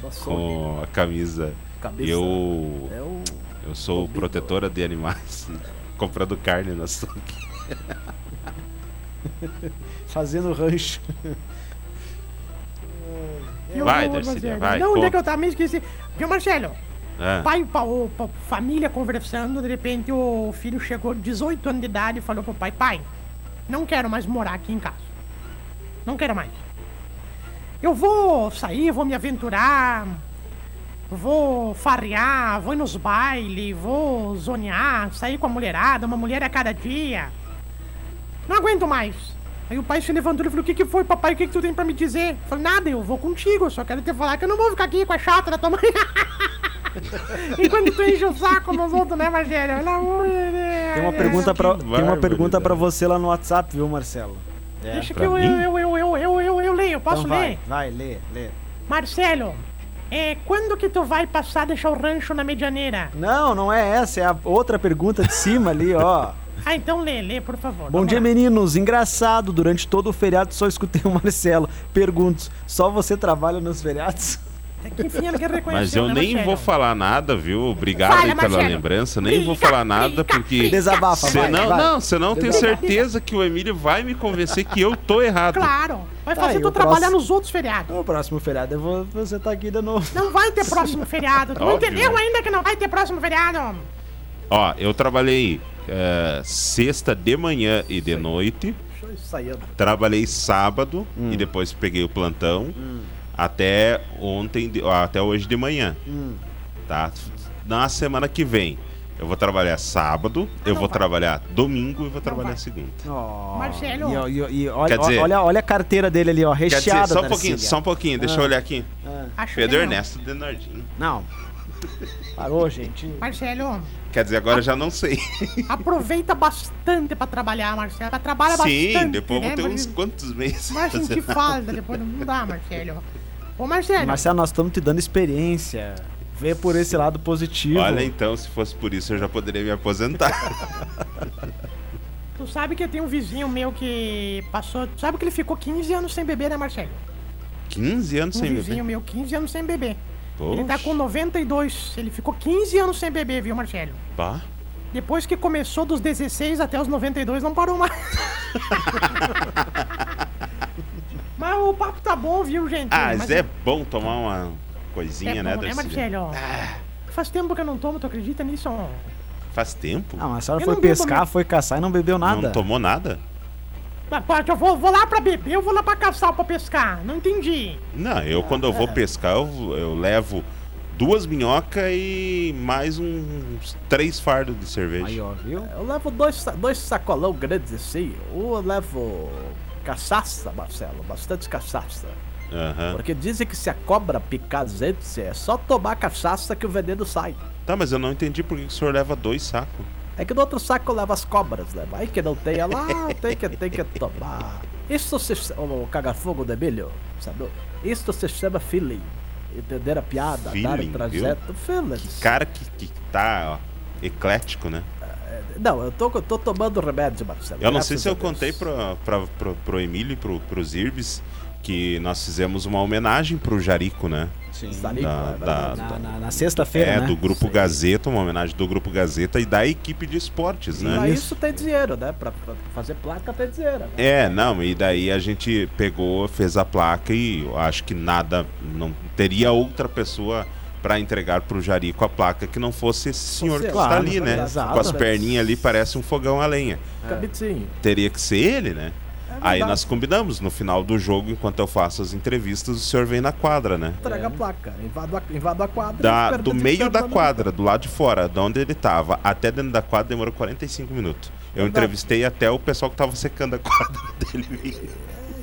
[SPEAKER 4] Com a camisa.
[SPEAKER 3] cabeça.
[SPEAKER 4] Eu,
[SPEAKER 3] É o...
[SPEAKER 4] eu sou protetora de animais, comprando carne no açougue.
[SPEAKER 2] Fazendo rancho.
[SPEAKER 1] Que
[SPEAKER 4] Vai, Darcília,
[SPEAKER 1] Marcelo.
[SPEAKER 4] vai,
[SPEAKER 1] Não, onde é que eu tava? Me esqueci. Viu, Marcelo?
[SPEAKER 4] Ah,
[SPEAKER 1] Pai, pa, o, pa- família conversando, de repente o filho chegou 18 anos de idade e falou pro pai, pai, não quero mais morar aqui em casa. Não quero mais. Eu vou sair, vou me aventurar, vou farrear, vou ir nos bailes, vou zonear, sair com a mulherada, uma mulher a cada dia. Não aguento mais. Aí o pai se levantou e falou, o que que foi, papai? O que que tu tem pra me dizer? Eu falei, nada, eu vou contigo, eu só quero te falar que eu não vou ficar aqui com a chata da tua mãe. Enquanto tu enche o saco nos outros, né, Marcelo? Pelo amor de Deus.
[SPEAKER 2] Tem uma pergunta pra, tem uma pergunta pra você lá no WhatsApp, viu, Marcelo? É.
[SPEAKER 1] Deixa que eu, eu, eu, eu, eu, eu, eu leio, posso
[SPEAKER 2] então vai,
[SPEAKER 1] ler?
[SPEAKER 2] vai, lê, lê.
[SPEAKER 1] Marcelo, é, quando que tu vai passar a deixar o rancho na medianeira?
[SPEAKER 2] Não, não é essa, é a outra pergunta de cima ali, ó.
[SPEAKER 1] Ah, então lê, lê, por favor.
[SPEAKER 2] Bom dia,
[SPEAKER 1] lá.
[SPEAKER 2] meninos. Engraçado, durante todo o feriado só escutei o Marcelo. Pergunto, só você trabalha nos feriados?
[SPEAKER 1] É que enfim, ela quer reconhecer,
[SPEAKER 4] mas eu
[SPEAKER 1] né,
[SPEAKER 4] nem
[SPEAKER 1] Marcelo?
[SPEAKER 4] vou falar nada, viu? Obrigado
[SPEAKER 1] Fala,
[SPEAKER 4] aí pela
[SPEAKER 1] Marcelo.
[SPEAKER 4] lembrança. Nem vou
[SPEAKER 1] Briga,
[SPEAKER 4] falar nada
[SPEAKER 1] briga,
[SPEAKER 4] porque.
[SPEAKER 2] Desabafa, vai,
[SPEAKER 4] Senão,
[SPEAKER 2] vai.
[SPEAKER 4] não, senão eu tenho certeza que o Emílio vai me convencer que eu tô errado.
[SPEAKER 1] Claro, vai
[SPEAKER 2] Tá
[SPEAKER 1] fazer tu
[SPEAKER 2] o
[SPEAKER 1] trabalhar
[SPEAKER 2] próximo-
[SPEAKER 1] nos outros feriados.
[SPEAKER 2] No próximo feriado eu vou, você tá aqui de novo.
[SPEAKER 1] Não vai ter próximo feriado. Tu não entendeu ainda que não vai ter próximo feriado?
[SPEAKER 4] Ó, eu trabalhei eh, sexta de manhã e de noite.
[SPEAKER 3] Eu.
[SPEAKER 4] Trabalhei sábado
[SPEAKER 2] Hum.
[SPEAKER 4] e depois peguei o plantão até ontem, de- ó, até hoje de manhã.
[SPEAKER 2] Hum.
[SPEAKER 4] Tá? Na semana que vem eu vou trabalhar sábado, eu
[SPEAKER 1] não
[SPEAKER 4] vou
[SPEAKER 1] vai.
[SPEAKER 4] trabalhar domingo e vou trabalhar
[SPEAKER 1] vai.
[SPEAKER 4] segunda.
[SPEAKER 2] Ó,
[SPEAKER 1] Marcelo.
[SPEAKER 2] E, e, e olha,
[SPEAKER 4] Quer dizer-
[SPEAKER 2] olha, olha a carteira dele ali, ó,
[SPEAKER 4] Quer
[SPEAKER 2] recheada.
[SPEAKER 4] dizer, só um pouquinho, só um pouquinho, deixa
[SPEAKER 2] Ah.
[SPEAKER 4] eu olhar aqui.
[SPEAKER 2] Ah,
[SPEAKER 4] Pedro. Ernesto Denardinho.
[SPEAKER 2] não. Parou, gente.
[SPEAKER 1] Marcelo,
[SPEAKER 4] Quer dizer, agora eu já não sei.
[SPEAKER 1] aproveita bastante pra trabalhar, Marcelo. Pra trabalhar
[SPEAKER 4] Sim,
[SPEAKER 1] bastante.
[SPEAKER 4] depois eu
[SPEAKER 1] né?
[SPEAKER 4] vou ter
[SPEAKER 1] Mas-
[SPEAKER 4] uns quantos meses. Pra
[SPEAKER 1] sentir
[SPEAKER 4] fazer.
[SPEAKER 1] falta depois. Não dá, Marcelo. Ô, Marcelo.
[SPEAKER 2] Marcelo, nós estamos te dando experiência. Vê por esse lado positivo.
[SPEAKER 4] Olha, então, se fosse por isso, eu já poderia me aposentar.
[SPEAKER 1] Tu sabe que tem um vizinho meu que passou. Tu sabe que ele ficou 15 anos sem beber, né, Marcelo?
[SPEAKER 4] 15 anos
[SPEAKER 1] Um
[SPEAKER 4] sem
[SPEAKER 1] vizinho
[SPEAKER 4] beber.
[SPEAKER 1] meu, 15 anos sem beber. Ele tá
[SPEAKER 4] Poxa,
[SPEAKER 1] com 92. Ele ficou 15 anos sem beber, viu, Marcelo?
[SPEAKER 4] pá.
[SPEAKER 1] Depois que começou dos 16 até os 92, não parou mais. Mas o papo tá bom, viu, gente?
[SPEAKER 4] Ah, mas é bom tomar uma coisinha,
[SPEAKER 1] é
[SPEAKER 4] né,
[SPEAKER 1] bom, né? Marcelo? Faz tempo que eu não tomo, tu acredita nisso?
[SPEAKER 4] Faz tempo?
[SPEAKER 2] Ah, mas a senhora
[SPEAKER 1] Eu
[SPEAKER 2] foi
[SPEAKER 1] não bebo
[SPEAKER 2] pescar, foi caçar e não bebeu nada.
[SPEAKER 4] Não tomou nada?
[SPEAKER 1] Mas, pô, Eu vou, vou lá pra beber, eu vou lá pra caçar ou pra pescar. Não entendi.
[SPEAKER 4] Não, eu quando eu vou pescar, eu, eu levo duas minhocas e mais uns três fardos de cerveja.
[SPEAKER 2] Aí, ó, viu?
[SPEAKER 3] Eu levo dois, dois sacolão grandes assim. Um eu levo cachaça, Marcelo. Bastante cachaça.
[SPEAKER 4] Aham.
[SPEAKER 3] Porque dizem que se a cobra picar gente, é só tomar cachaça que o veneno sai.
[SPEAKER 4] Tá, mas eu não entendi por que o senhor leva dois sacos.
[SPEAKER 3] É que no outro saco eu levo as cobras, né? Vai que não tenha lá, tem que, tem que tomar. Isso se chama. O caga-fogo de milho, sabe? Isso se chama feeling. Entender a piada, dar
[SPEAKER 4] Feeling,
[SPEAKER 3] o trajeto. Feelings.
[SPEAKER 4] Cara que, que tá ó, eclético, né?
[SPEAKER 3] Não, eu tô, eu tô tomando remédio, Marcelo.
[SPEAKER 4] Eu não sei se eu
[SPEAKER 3] Deus.
[SPEAKER 4] contei pro, pra, pro, pro Emílio e pro, pros Irbes que nós fizemos uma homenagem pro Jarico, né?
[SPEAKER 2] Sim.
[SPEAKER 4] Da-
[SPEAKER 3] é
[SPEAKER 4] da-
[SPEAKER 2] Na, na- na sexta-feira,
[SPEAKER 4] É,
[SPEAKER 2] né?
[SPEAKER 4] do Grupo Gazeta, uma homenagem do Grupo Gazeta e da equipe de esportes, né?
[SPEAKER 3] Pra isso tem dinheiro, né? Pra, pra fazer placa tem dinheiro. né?
[SPEAKER 4] É, não, e daí a gente pegou, fez a placa e eu acho que nada, não teria outra pessoa pra entregar pro Jarico a placa que não fosse esse senhor
[SPEAKER 3] Você,
[SPEAKER 4] que
[SPEAKER 2] claro,
[SPEAKER 4] está ali, né?
[SPEAKER 2] exato.
[SPEAKER 4] Com as perninhas ali, parece um fogão a lenha.
[SPEAKER 3] Cabitinho.
[SPEAKER 4] Teria que ser ele, né?
[SPEAKER 3] É
[SPEAKER 4] Aí nós combinamos, no final do jogo, enquanto eu faço as entrevistas, o senhor vem na quadra, né?
[SPEAKER 3] Entrega a placa. Invado a, invado a quadra.
[SPEAKER 4] Da, do meio da quadra, do lado de fora, de onde ele tava, até dentro da quadra demorou 45 minutos. Eu entrevistei até o pessoal que tava secando a quadra dele.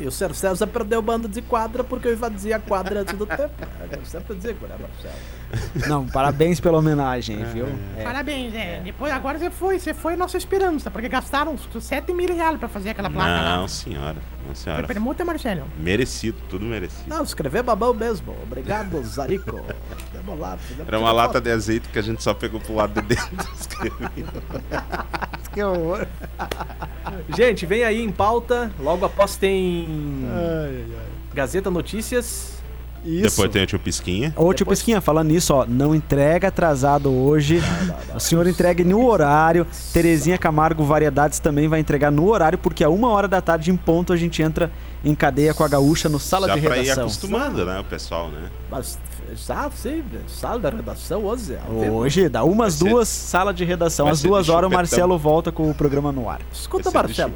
[SPEAKER 3] E o Sr. César perdeu o bando de quadra porque eu invadi a quadra antes do tempo. Eu sempre digo, né, Marcelo?
[SPEAKER 2] Não, parabéns pela homenagem, viu? É.
[SPEAKER 1] Parabéns, é. Depois, agora você foi, você foi nossa esperança, porque gastaram uns 7 mil reais pra fazer aquela placa
[SPEAKER 4] Não,
[SPEAKER 1] lá.
[SPEAKER 4] senhora. Não,
[SPEAKER 1] Foi
[SPEAKER 4] senhora.
[SPEAKER 1] permuta, Marcelo?
[SPEAKER 4] Merecido, tudo merecido.
[SPEAKER 3] Não, escrever babão mesmo. Obrigado, Zarico. Vamos lá. fizemos
[SPEAKER 4] Era uma lata de azeite que a gente só pegou pro lado de dentro. escreveu.
[SPEAKER 2] Que horror.
[SPEAKER 3] Gente, vem aí em pauta. Logo após tem Gazeta Notícias.
[SPEAKER 2] Isso.
[SPEAKER 4] Depois tem o tio Pisquinha.
[SPEAKER 2] Ô, tio
[SPEAKER 3] Depois-
[SPEAKER 2] Pesquinha, falando nisso, ó, não entrega atrasado hoje. O senhor entregue no horário. Terezinha Camargo Variedades também vai entregar no horário, porque a uma hora da tarde em ponto a gente entra em cadeia com a gaúcha no sala
[SPEAKER 4] Já
[SPEAKER 2] de
[SPEAKER 4] pra ir
[SPEAKER 2] redação.
[SPEAKER 4] acostumando, né, o pessoal, né?
[SPEAKER 3] Mas já, sim, sala da redação hoje.
[SPEAKER 2] Hoje, dá umas
[SPEAKER 4] Vai ser-
[SPEAKER 2] duas, sala de redação.
[SPEAKER 4] vai
[SPEAKER 2] Às duas horas o. Marcelo volta com o programa no ar.
[SPEAKER 3] Escuta, Marcelo.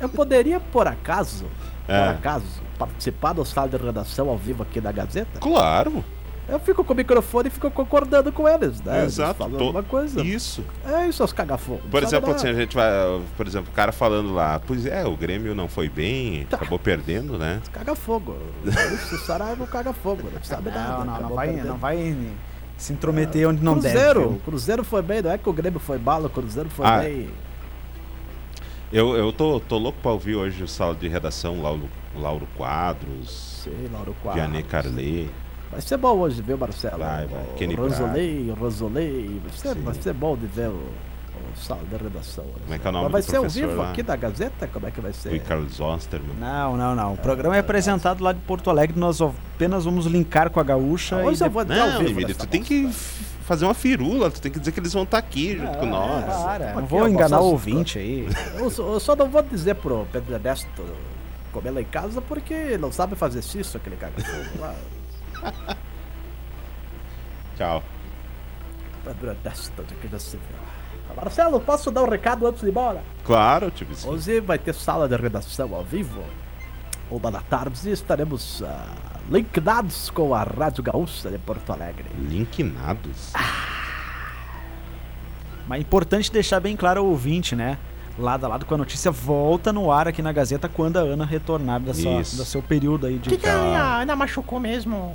[SPEAKER 3] Eu poderia, por acaso, por
[SPEAKER 4] É.
[SPEAKER 3] acaso, participar do sala de redação ao vivo aqui da Gazeta?
[SPEAKER 4] Claro.
[SPEAKER 3] Eu fico com o microfone e fico concordando com eles, né? Eles
[SPEAKER 4] Exato. to-
[SPEAKER 3] alguma coisa.
[SPEAKER 4] Isso.
[SPEAKER 3] É isso, seus cagafogo.
[SPEAKER 4] Por exemplo, assim, a gente vai. Por exemplo, o cara falando lá, pois é, o Grêmio não foi bem,
[SPEAKER 3] Tá.
[SPEAKER 4] acabou perdendo, né?
[SPEAKER 3] Caga fogo. Isso, o Saraiva caga fogo, não sabe nada.
[SPEAKER 2] Não, não, não vai,
[SPEAKER 3] perdendo.
[SPEAKER 2] não vai se intrometer onde não
[SPEAKER 3] Cruzeiro,
[SPEAKER 2] deve.
[SPEAKER 3] o Cruzeiro foi bem, não é que o Grêmio foi bala, o Cruzeiro foi
[SPEAKER 4] Ah,
[SPEAKER 3] bem.
[SPEAKER 4] Eu, eu tô, tô louco pra ouvir hoje o sala de redação, Lauro, Lauro Quadros,
[SPEAKER 3] Sei, Lauro Quadros.
[SPEAKER 4] Carlet.
[SPEAKER 3] Vai ser bom hoje, viu, Marcelo?
[SPEAKER 4] Vai, vai.
[SPEAKER 3] O
[SPEAKER 4] Kenny
[SPEAKER 3] Rosolei, o Rosolei. Vai ser,
[SPEAKER 4] Sim.
[SPEAKER 3] vai ser bom de ver o, o sala de redação.
[SPEAKER 4] Como é que é o nome
[SPEAKER 3] Mas vai
[SPEAKER 4] do
[SPEAKER 3] ser ao vivo
[SPEAKER 4] lá?
[SPEAKER 3] aqui da Gazeta? Como é que vai ser?
[SPEAKER 4] O Carlos Osterman.
[SPEAKER 2] Não, não, não. O programa é apresentado lá de Porto Alegre. Nós apenas vamos linkar com a gaúcha.
[SPEAKER 3] Hoje
[SPEAKER 2] e
[SPEAKER 3] eu vou ao
[SPEAKER 4] Não,
[SPEAKER 3] vivo
[SPEAKER 4] Emílio, tu tem que fazer uma firula, tu tem que dizer que eles vão estar aqui junto com nós.
[SPEAKER 2] Para, não vou
[SPEAKER 3] ó,
[SPEAKER 2] enganar o ouvinte aí.
[SPEAKER 3] Eu, só- eu só não vou dizer pro Pedro Ernesto comer lá em casa porque não sabe fazer isso aquele cara.
[SPEAKER 4] Tchau.
[SPEAKER 3] Marcelo, posso dar um recado antes de ir embora?
[SPEAKER 4] Claro, tipo assim.
[SPEAKER 3] Hoje vai ter sala de redação ao vivo. Uma da tarde estaremos ah, linkados com a Rádio Gaúcha de Porto Alegre.
[SPEAKER 4] Linknados.
[SPEAKER 2] Mas é importante deixar bem claro ao ouvinte, né? Lado a lado com a notícia, volta no ar aqui na Gazeta quando a Ana retornar da sua, do seu período aí
[SPEAKER 1] O
[SPEAKER 2] de.
[SPEAKER 1] que, que a Ana machucou mesmo?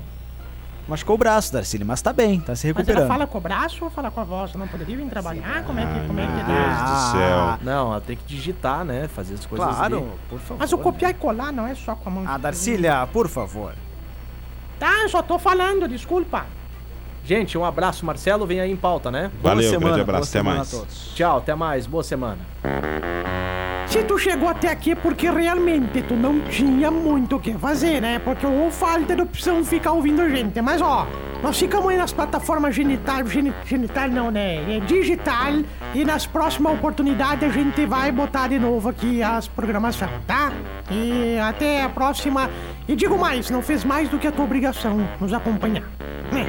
[SPEAKER 2] Machucou o braço, Darcílio, mas tá bem, tá se
[SPEAKER 1] Mas ela
[SPEAKER 2] recuperando.
[SPEAKER 1] fala com o braço ou fala com a voz? Não poderia vir trabalhar? Como é que, como é que
[SPEAKER 4] meu
[SPEAKER 1] é?
[SPEAKER 4] Deus do céu.
[SPEAKER 3] Não, ela tem que digitar, né? Fazer as coisas
[SPEAKER 2] Claro,
[SPEAKER 3] ali.
[SPEAKER 2] por favor.
[SPEAKER 1] Mas o
[SPEAKER 2] né?
[SPEAKER 1] copiar e colar não é só com a mão.
[SPEAKER 2] Ah, Darcília, por favor.
[SPEAKER 1] Tá, eu só tô falando, desculpa.
[SPEAKER 3] Gente, um abraço, Marcelo. Vem aí em pauta, né?
[SPEAKER 2] Boa
[SPEAKER 4] Valeu,
[SPEAKER 2] semana,
[SPEAKER 4] grande
[SPEAKER 2] boa
[SPEAKER 4] abraço, até mais.
[SPEAKER 2] a todos.
[SPEAKER 3] Tchau, até mais. Boa semana.
[SPEAKER 1] Se tu chegou até aqui é porque realmente tu não tinha muito o que fazer, né? Porque ou falta de opção ficar ouvindo a gente. Mas ó, nós ficamos aí nas plataformas genital, geni- genital não, né? É digital. E nas próximas oportunidades a gente vai botar de novo aqui as programações, tá? E até a próxima. E digo mais, não fez mais do que a tua obrigação nos acompanhar. Né?